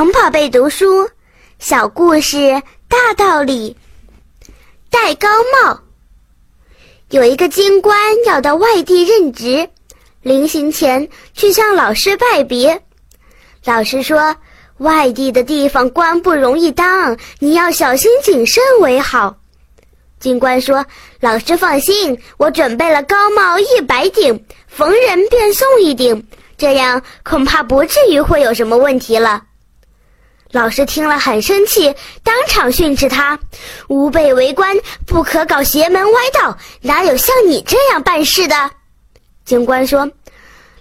童宝贝读书，小故事大道理。戴高帽。有一个京官要到外地任职，临行前去向老师拜别。老师说：“外地的地方官不容易当，你要小心谨慎为好。”京官说：“老师放心，我准备了高帽一百顶，逢人便送一顶，这样恐怕不至于会有什么问题了。”老师听了很生气，当场训斥他：“吾辈为官，不可搞邪门歪道，哪有像你这样办事的？”警官说：“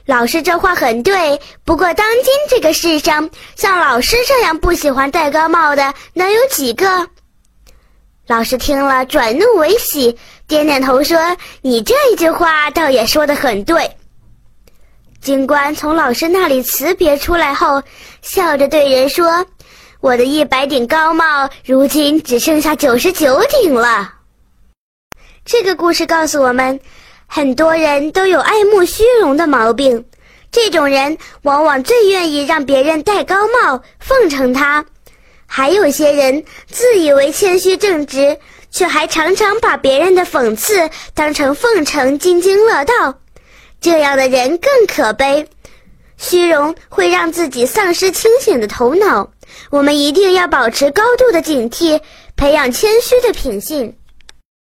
老师这话很对，不过当今这个世上，像老师这样不喜欢戴高帽的，能有几个？”老师听了，转怒为喜，点点头说：“你这一句话倒也说得很对。”警官从老师那里辞别出来后，笑着对人说。我的一百顶高帽，如今只剩下九十九顶了。这个故事告诉我们，很多人都有爱慕虚荣的毛病，这种人往往最愿意让别人戴高帽奉承他；还有些人自以为谦虚正直，却还常常把别人的讽刺当成奉承，津津乐道。这样的人更可悲。虚荣会让自己丧失清醒的头脑。我们一定要保持高度的警惕，培养谦虚的品性。